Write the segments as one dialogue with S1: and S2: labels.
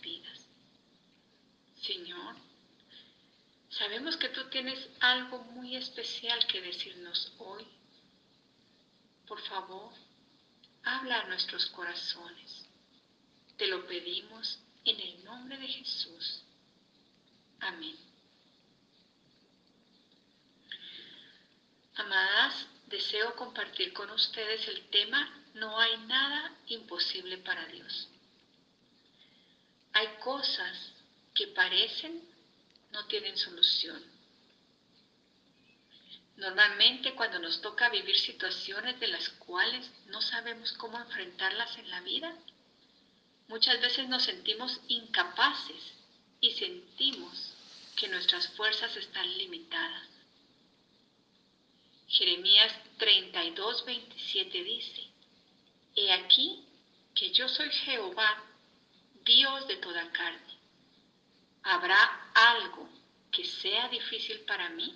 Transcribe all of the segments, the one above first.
S1: vidas. Señor, sabemos que tú tienes algo muy especial que decirnos hoy. Por favor, habla a nuestros corazones. Te lo pedimos en el nombre de Jesús. Amén. Amadas, deseo compartir con ustedes el tema No hay nada imposible para Dios. Hay cosas que parecen no tienen solución. Normalmente cuando nos toca vivir situaciones de las cuales no sabemos cómo enfrentarlas en la vida, muchas veces nos sentimos incapaces y sentimos que nuestras fuerzas están limitadas. Jeremías 32, 27 dice, He aquí que yo soy Jehová, Dios de toda carne. ¿Habrá algo que sea difícil para mí?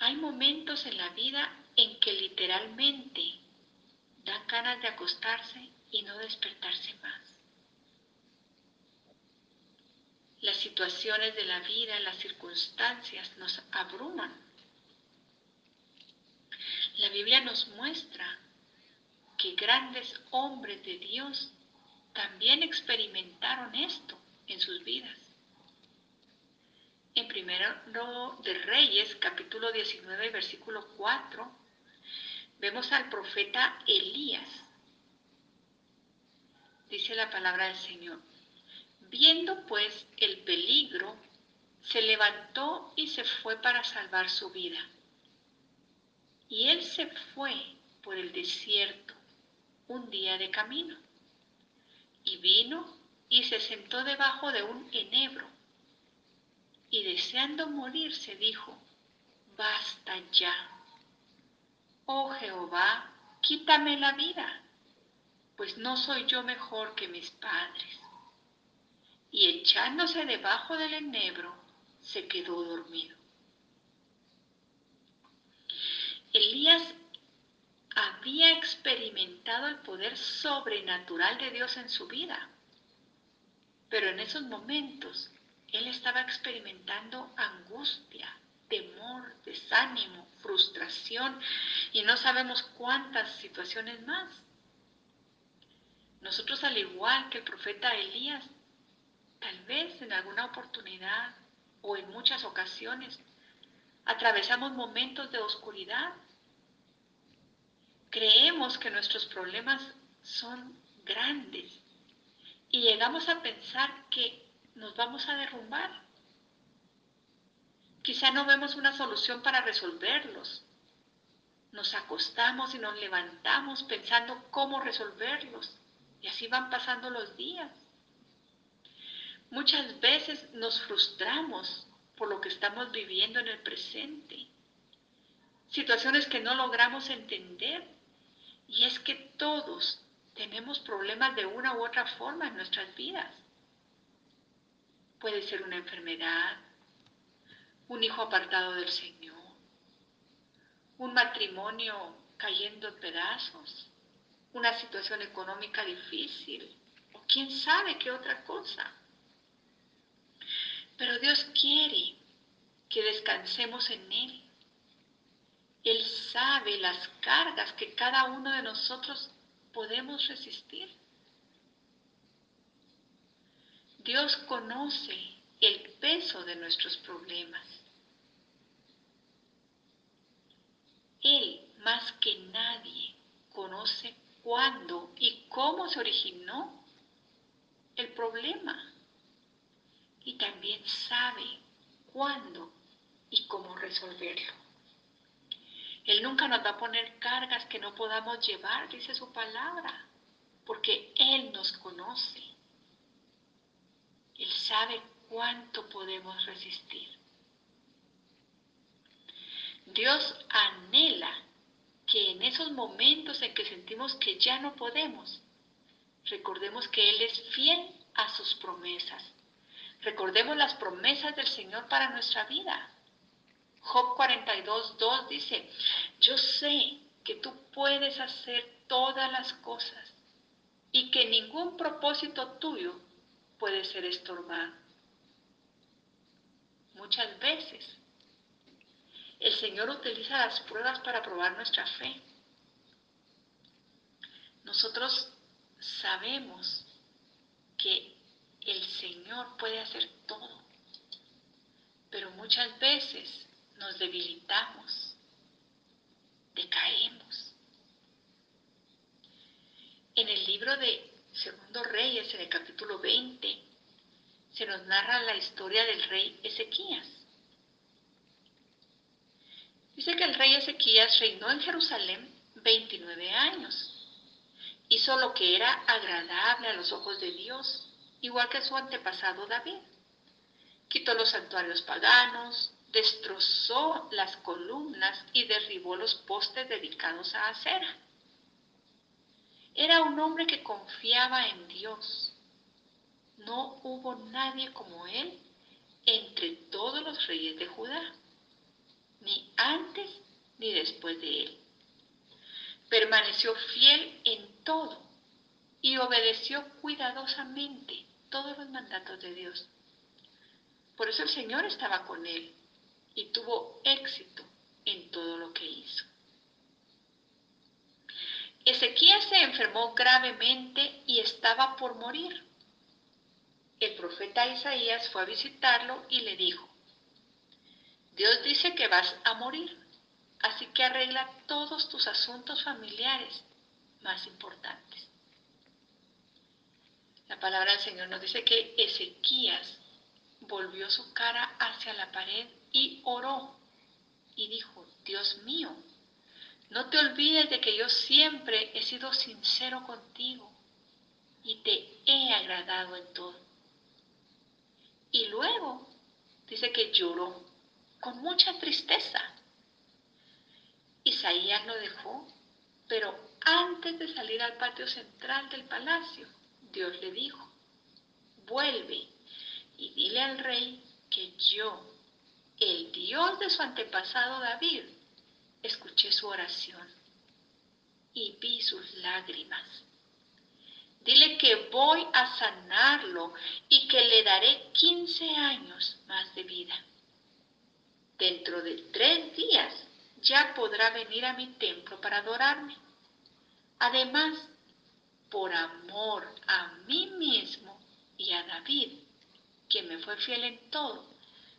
S1: Hay momentos en la vida en que literalmente dan ganas de acostarse y no despertarse más. Las situaciones de la vida, las circunstancias nos abruman. La Biblia nos muestra que grandes hombres de Dios también experimentaron esto en sus vidas. En primero de Reyes, capítulo 19, versículo 4, vemos al profeta Elías. Dice la palabra del Señor. Viendo pues el peligro, se levantó y se fue para salvar su vida. Y él se fue por el desierto un día de camino. Y vino y se sentó debajo de un enebro. Y deseando morir se dijo, basta ya. Oh Jehová, quítame la vida, pues no soy yo mejor que mis padres y echándose debajo del enebro, se quedó dormido. Elías había experimentado el poder sobrenatural de Dios en su vida, pero en esos momentos él estaba experimentando angustia, temor, desánimo, frustración y no sabemos cuántas situaciones más. Nosotros al igual que el profeta Elías Tal vez en alguna oportunidad o en muchas ocasiones atravesamos momentos de oscuridad. Creemos que nuestros problemas son grandes y llegamos a pensar que nos vamos a derrumbar. Quizá no vemos una solución para resolverlos. Nos acostamos y nos levantamos pensando cómo resolverlos. Y así van pasando los días. Muchas veces nos frustramos por lo que estamos viviendo en el presente. Situaciones que no logramos entender. Y es que todos tenemos problemas de una u otra forma en nuestras vidas. Puede ser una enfermedad, un hijo apartado del Señor, un matrimonio cayendo en pedazos, una situación económica difícil, o quién sabe qué otra cosa. Pero Dios quiere que descansemos en Él. Él sabe las cargas que cada uno de nosotros podemos resistir. Dios conoce el peso de nuestros problemas. Él, más que nadie, conoce cuándo y cómo se originó el problema. Y también sabe cuándo y cómo resolverlo. Él nunca nos va a poner cargas que no podamos llevar, dice su palabra, porque Él nos conoce. Él sabe cuánto podemos resistir. Dios anhela que en esos momentos en que sentimos que ya no podemos, recordemos que Él es fiel a sus promesas. Recordemos las promesas del Señor para nuestra vida. Job 42, 2 dice, yo sé que tú puedes hacer todas las cosas y que ningún propósito tuyo puede ser estorbado. Muchas veces el Señor utiliza las pruebas para probar nuestra fe. Nosotros sabemos que el Señor puede hacer todo, pero muchas veces nos debilitamos, decaemos. En el libro de Segundo Reyes, en el capítulo 20, se nos narra la historia del rey Ezequías. Dice que el rey Ezequías reinó en Jerusalén 29 años. Hizo lo que era agradable a los ojos de Dios, igual que su antepasado David. Quitó los santuarios paganos, destrozó las columnas y derribó los postes dedicados a acera. Era un hombre que confiaba en Dios. No hubo nadie como él entre todos los reyes de Judá, ni antes ni después de él. Permaneció fiel en todo y obedeció cuidadosamente todos los mandatos de Dios. Por eso el Señor estaba con él y tuvo éxito en todo lo que hizo. Ezequías se enfermó gravemente y estaba por morir. El profeta Isaías fue a visitarlo y le dijo, Dios dice que vas a morir, así que arregla todos tus asuntos familiares más importantes. La palabra del Señor nos dice que Ezequías volvió su cara hacia la pared y oró y dijo, Dios mío, no te olvides de que yo siempre he sido sincero contigo y te he agradado en todo. Y luego dice que lloró con mucha tristeza. Isaías lo dejó, pero antes de salir al patio central del palacio, Dios le dijo, vuelve y dile al rey que yo, el Dios de su antepasado David, escuché su oración y vi sus lágrimas. Dile que voy a sanarlo y que le daré 15 años más de vida. Dentro de tres días ya podrá venir a mi templo para adorarme. Además, por amor a mí mismo y a David, que me fue fiel en todo,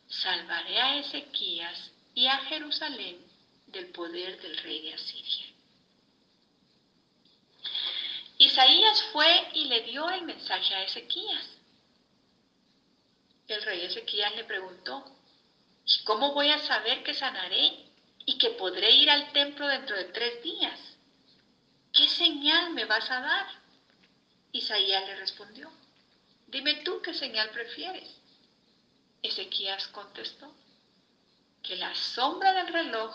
S1: salvaré a Ezequías y a Jerusalén del poder del rey de Asiria. Isaías fue y le dio el mensaje a Ezequías. El rey Ezequías le preguntó, ¿cómo voy a saber que sanaré y que podré ir al templo dentro de tres días? ¿Qué señal me vas a dar? Isaías le respondió, dime tú qué señal prefieres. Ezequías contestó, que la sombra del reloj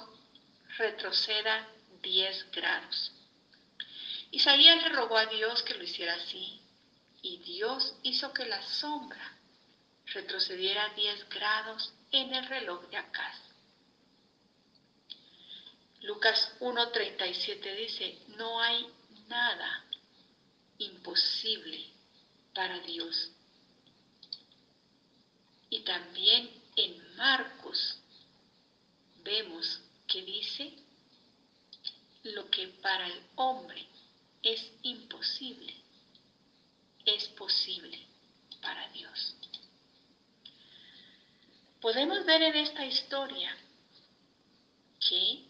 S1: retroceda 10 grados. Isaías le rogó a Dios que lo hiciera así, y Dios hizo que la sombra retrocediera 10 grados en el reloj de Acaz. Lucas 1.37 dice, no hay nada imposible para Dios. Y también en Marcos vemos que dice, lo que para el hombre es imposible, es posible para Dios. Podemos ver en esta historia que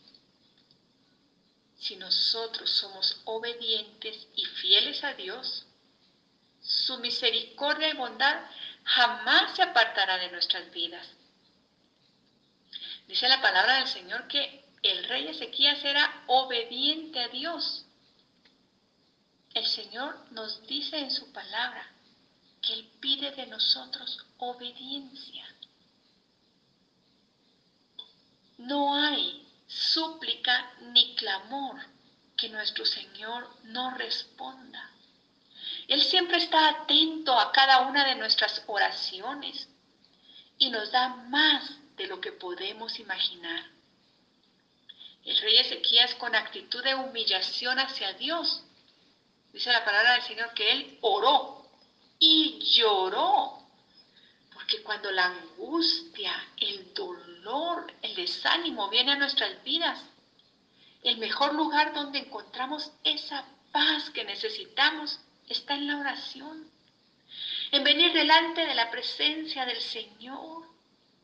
S1: si nosotros somos obedientes y fieles a Dios, su misericordia y bondad jamás se apartará de nuestras vidas. Dice la palabra del Señor que el rey Ezequías era obediente a Dios. El Señor nos dice en su palabra que Él pide de nosotros obediencia. No hay súplica ni clamor que nuestro Señor no responda. Él siempre está atento a cada una de nuestras oraciones y nos da más de lo que podemos imaginar. El rey Ezequías con actitud de humillación hacia Dios, dice la palabra del Señor que él oró y lloró, porque cuando la angustia, el dolor, el desánimo viene a nuestras vidas, el mejor lugar donde encontramos esa paz que necesitamos está en la oración, en venir delante de la presencia del Señor,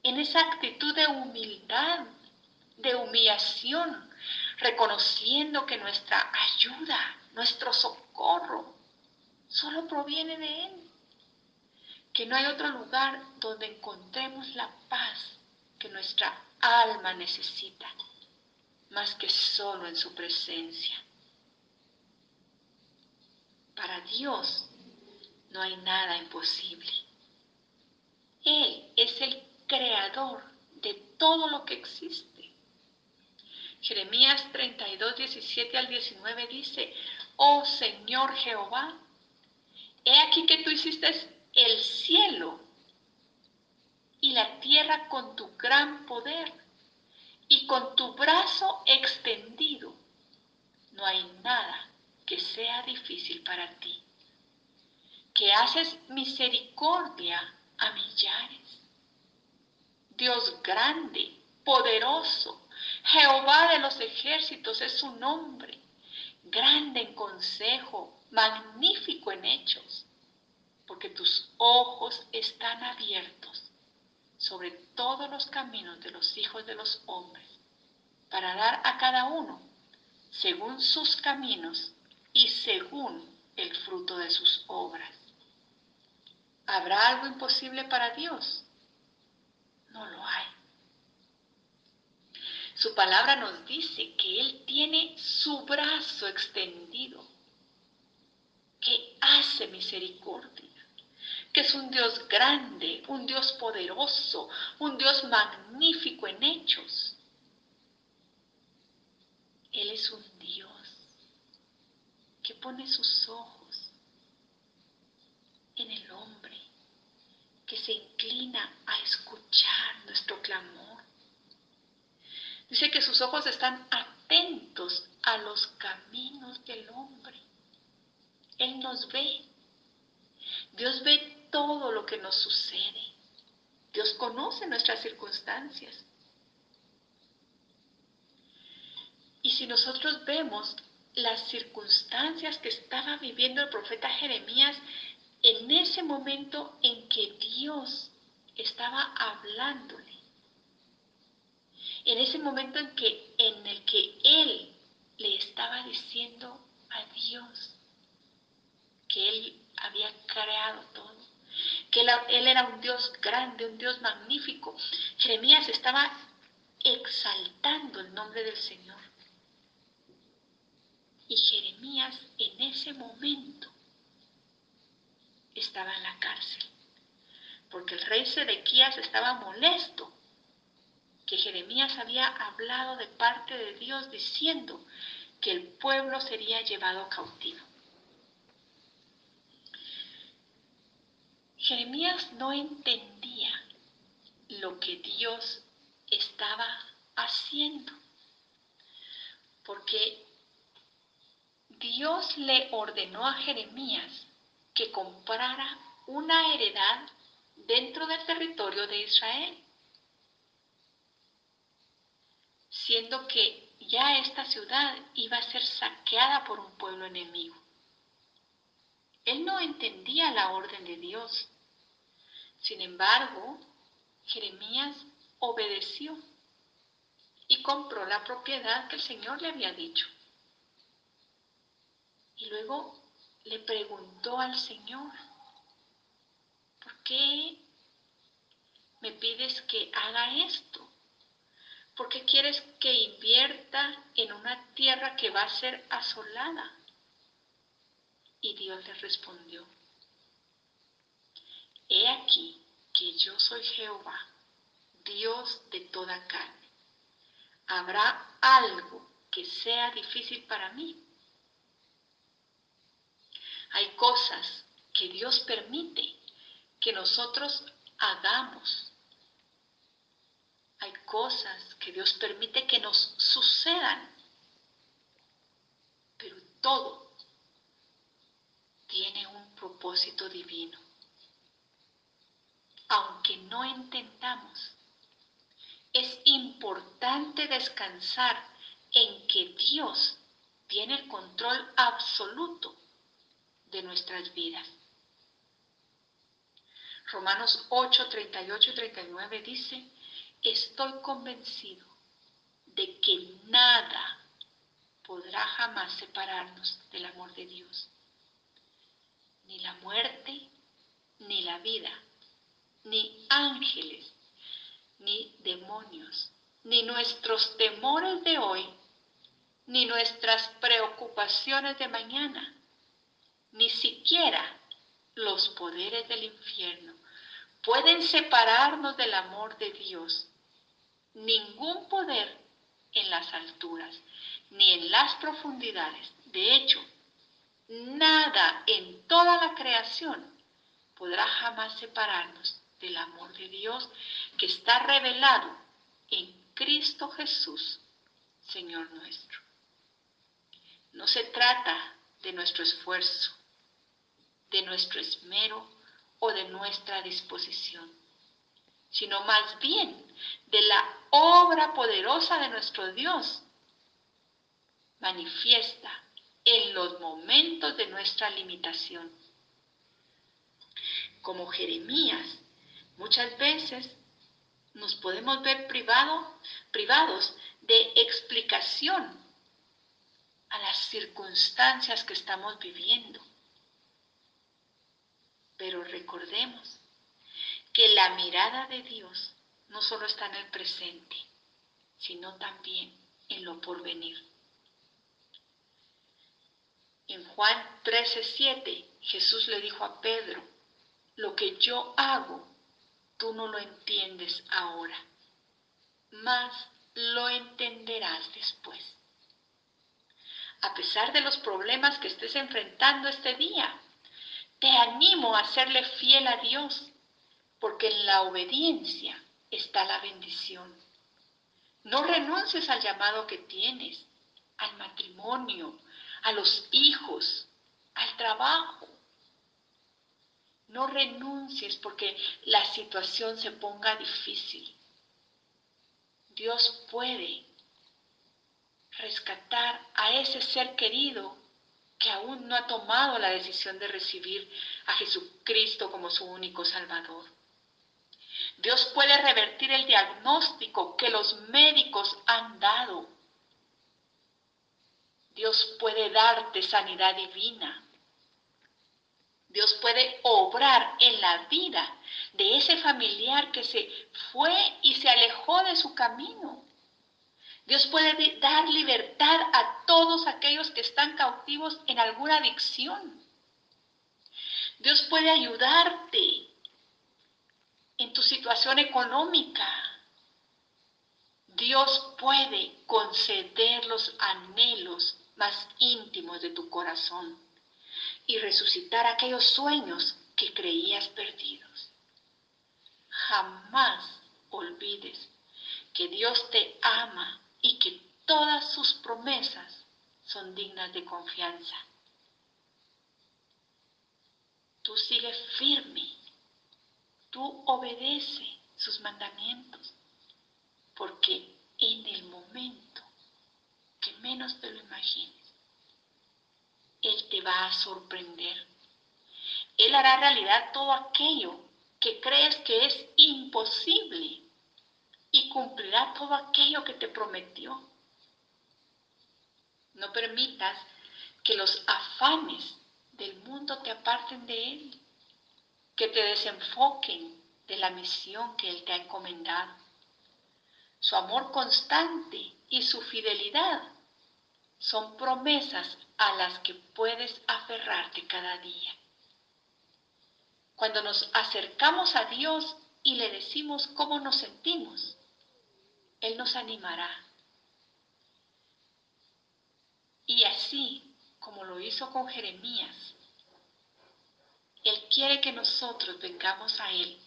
S1: en esa actitud de humildad, de humillación, reconociendo que nuestra ayuda, nuestro socorro, solo proviene de Él, que no hay otro lugar donde encontremos la paz que nuestra alma necesita, más que solo en su presencia. Para Dios no hay nada imposible. Él es el creador de todo lo que existe. Jeremías 32, 17 al 19 dice, oh Señor Jehová, he aquí que tú hiciste el cielo y la tierra con tu gran poder y con tu brazo extendido. No hay nada que sea difícil para ti, que haces misericordia a millares. Dios grande, poderoso, Jehová de los ejércitos es su nombre, grande en consejo, magnífico en hechos, porque tus ojos están abiertos sobre todos los caminos de los hijos de los hombres, para dar a cada uno según sus caminos y según el fruto de sus obras. ¿Habrá algo imposible para Dios? No lo hay. Su palabra nos dice que Él tiene su brazo extendido, que hace misericordia que es un Dios grande, un Dios poderoso, un Dios magnífico en hechos. Él es un Dios que pone sus ojos en el hombre, que se inclina a escuchar nuestro clamor. Dice que sus ojos están atentos a los caminos del hombre. Él nos ve. Dios ve todo lo que nos sucede. Dios conoce nuestras circunstancias. Y si nosotros vemos las circunstancias que estaba viviendo el profeta Jeremías en ese momento en que Dios estaba hablándole, en ese momento en, que, en el que él le estaba diciendo a Dios que él había creado todo, que él, era un Dios grande, un Dios magnífico. Jeremías estaba exaltando el nombre del Señor. Y Jeremías en ese momento estaba en la cárcel, porque el rey Sedequías estaba molesto que Jeremías había hablado de parte de Dios diciendo que el pueblo sería llevado cautivo. Jeremías no entendía lo que Dios estaba haciendo. Porque Dios le ordenó a Jeremías que comprara una heredad dentro del territorio de Israel, siendo que ya esta ciudad iba a ser saqueada por un pueblo enemigo. Él no entendía la orden de Dios. Sin embargo, Jeremías obedeció y compró la propiedad que el Señor le había dicho. Y luego le preguntó al Señor, ¿por qué me pides que haga esto? ¿Por qué quieres que invierta en una tierra que va a ser asolada? Y Dios le respondió, He aquí que yo soy Jehová, Dios de toda carne. ¿Habrá algo que sea difícil para mí? Hay cosas que Dios permite que nosotros hagamos. Hay cosas que Dios permite que nos sucedan. Pero todo tiene un propósito divino. Aunque no entendamos, es importante descansar en que Dios tiene el control absoluto de nuestras vidas. Romanos 8, 38 y 39 dice, estoy convencido de que nada podrá jamás separarnos del amor de Dios. Ni la muerte, ni la vida, ni ángeles, ni demonios, ni nuestros temores de hoy, ni nuestras preocupaciones de mañana ni siquiera los poderes del infierno pueden separarnos del amor de Dios. Ningún poder en las alturas ni en las profundidades. De hecho, nada en toda la creación podrá jamás separarnos del amor de Dios que está revelado en Cristo Jesús, Señor nuestro. No se trata de nuestro esfuerzo, de nuestro esmero o de nuestra disposición, sino más bien de la obra poderosa de nuestro Dios, manifiesta en los momentos de nuestra limitación. Como Jeremías, muchas veces nos podemos ver privados de explicación a las circunstancias que estamos viviendo. Pero recordemos que la mirada de Dios no solo está en el presente, sino también en lo porvenir. En Juan 13:7 Jesús le dijo a Pedro, lo que yo hago, tú no lo entiendes ahora, mas lo entenderás después. A pesar de los problemas que estés enfrentando este día, te animo a serle fiel a Dios, porque en la obediencia está la bendición. No renuncies al llamado que tienes, al matrimonio, a los hijos, al trabajo. No renuncies porque la situación se ponga difícil. Dios puede rescatar a ese ser querido que aún no ha tomado la decisión de recibir a Jesucristo como su único Salvador. Dios puede revertir el diagnóstico que los médicos han dado. Dios puede darte sanidad divina. Dios puede obrar en la vida de ese familiar que se fue y se alejó de su camino. Dios puede dar libertad a todos aquellos que están cautivos en alguna adicción. Dios puede ayudarte en tu situación económica. Dios puede conceder los anhelos más íntimos de tu corazón y resucitar aquellos sueños que creías perdidos. Jamás olvides que Dios te ama y que todas sus promesas son dignas de confianza. Tú sigues firme, tú obedece sus mandamientos, porque en el momento que menos te lo imagines, Él te va a sorprender. Él hará realidad todo aquello que crees que es imposible y cumplirá todo aquello que te prometió. No permitas que los afanes del mundo te aparten de Él, que te desenfoquen de la misión que Él te ha encomendado. Su amor constante y su fidelidad son promesas a las que puedes aferrarte cada día. Cuando nos acercamos a Dios y le decimos cómo nos sentimos, Él nos animará. Y así como lo hizo con Jeremías, Él quiere que nosotros vengamos a Él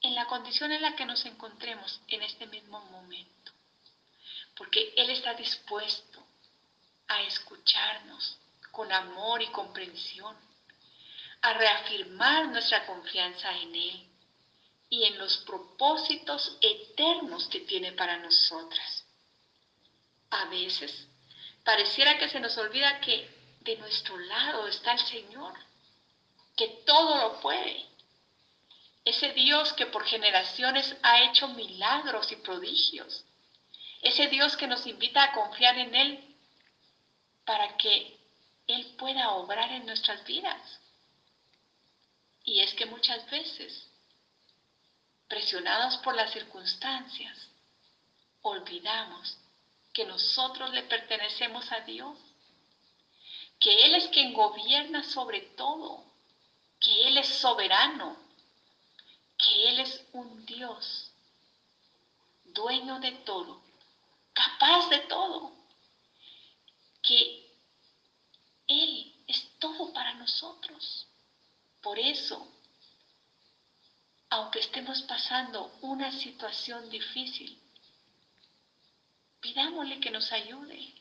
S1: en la condición en la que nos encontremos en este mismo momento, porque Él está dispuesto a escucharnos con amor y comprensión a reafirmar nuestra confianza en Él y en los propósitos eternos que tiene para nosotras. A veces pareciera que se nos olvida que de nuestro lado está el Señor, que todo lo puede. Ese Dios que por generaciones ha hecho milagros y prodigios. Ese Dios que nos invita a confiar en Él para que Él pueda obrar en nuestras vidas. Y es que muchas veces, presionados por las circunstancias, olvidamos que nosotros le pertenecemos a Dios, que Él es quien gobierna sobre todo, que Él es soberano, que Él es un Dios, dueño de todo, capaz de todo, que Él es todo para nosotros. Por eso, aunque estemos pasando una situación difícil, pidámosle que nos ayude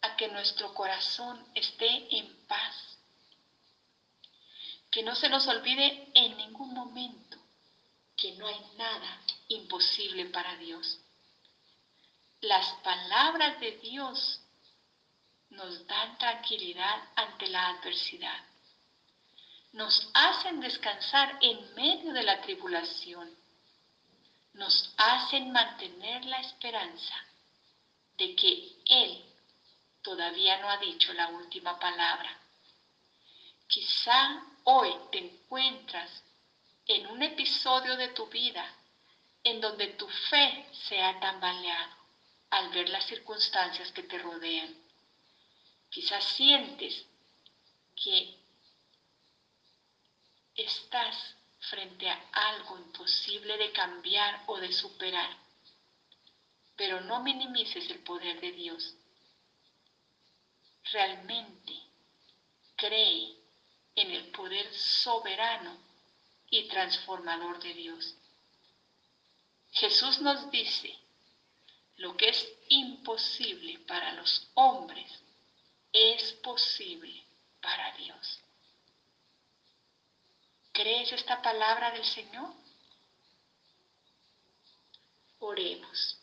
S1: a que nuestro corazón esté en paz. Que no se nos olvide en ningún momento que no hay nada imposible para Dios. Las palabras de Dios nos dan tranquilidad ante la adversidad nos hacen descansar en medio de la tribulación, nos hacen mantener la esperanza de que Él todavía no ha dicho la última palabra. Quizá hoy te encuentras en un episodio de tu vida en donde tu fe se ha tambaleado al ver las circunstancias que te rodean. Quizás sientes que estás frente a algo imposible de cambiar o de superar. Pero no minimices el poder de Dios. Realmente cree en el poder soberano y transformador de Dios. Jesús nos dice, lo que es imposible para los hombres es posible para Dios. ¿Crees esta palabra del Señor? Oremos.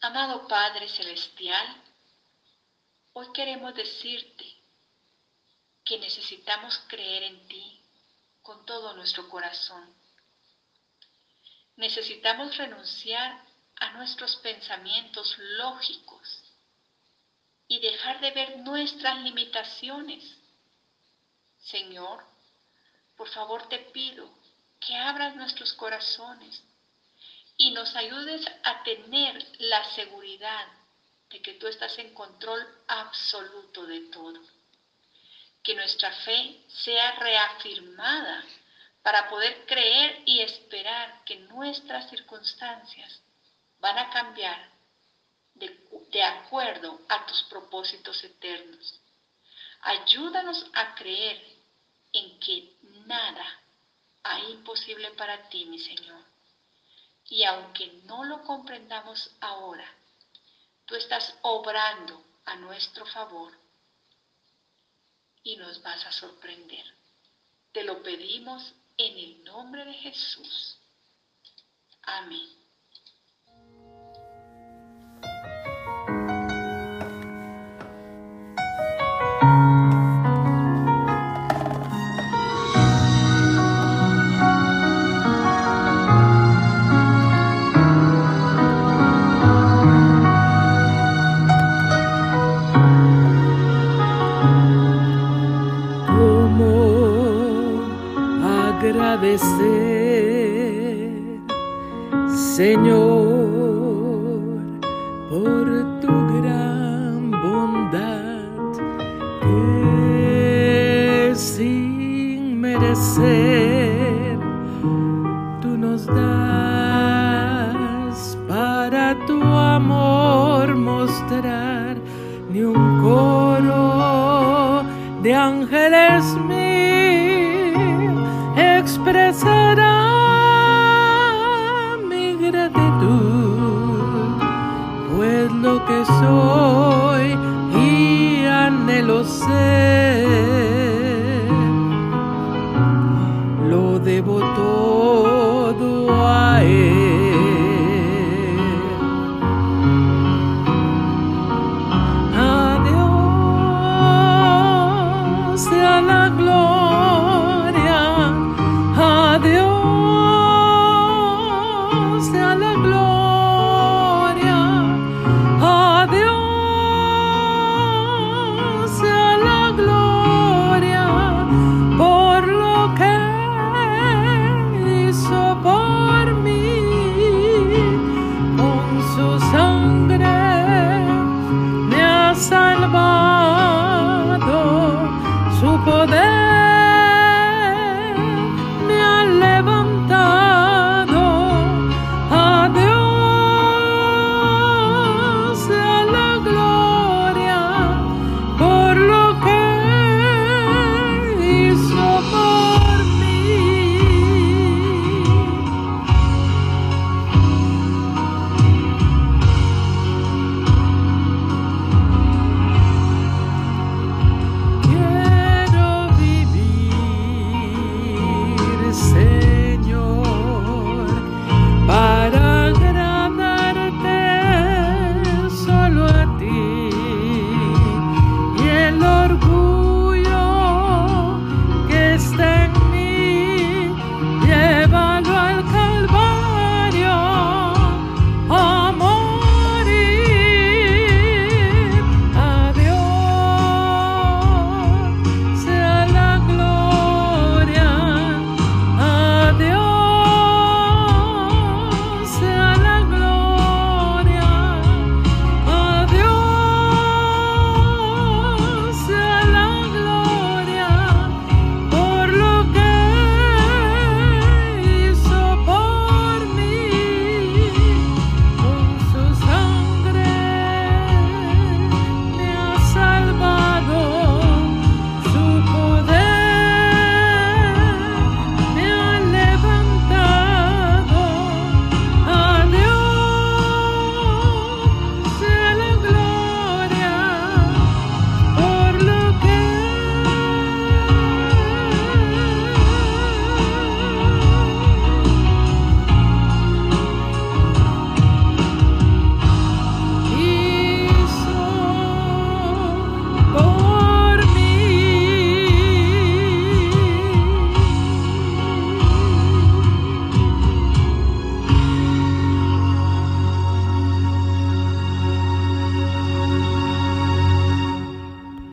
S1: Amado Padre Celestial, hoy queremos decirte que necesitamos creer en ti con todo nuestro corazón. Necesitamos renunciar a nuestros pensamientos lógicos y dejar de ver nuestras limitaciones. Señor, por favor te pido que abras nuestros corazones y nos ayudes a tener la seguridad de que tú estás en control absoluto de todo. Que nuestra fe sea reafirmada para poder creer y esperar que nuestras circunstancias van a cambiar de, de, acuerdo a tus propósitos eternos. Ayúdanos a creer en que nada,
S2: hay imposible para ti, mi Señor. Y aunque no lo comprendamos ahora, tú estás obrando a nuestro favor y nos vas a sorprender. Te lo pedimos en el nombre de Jesús. Amén.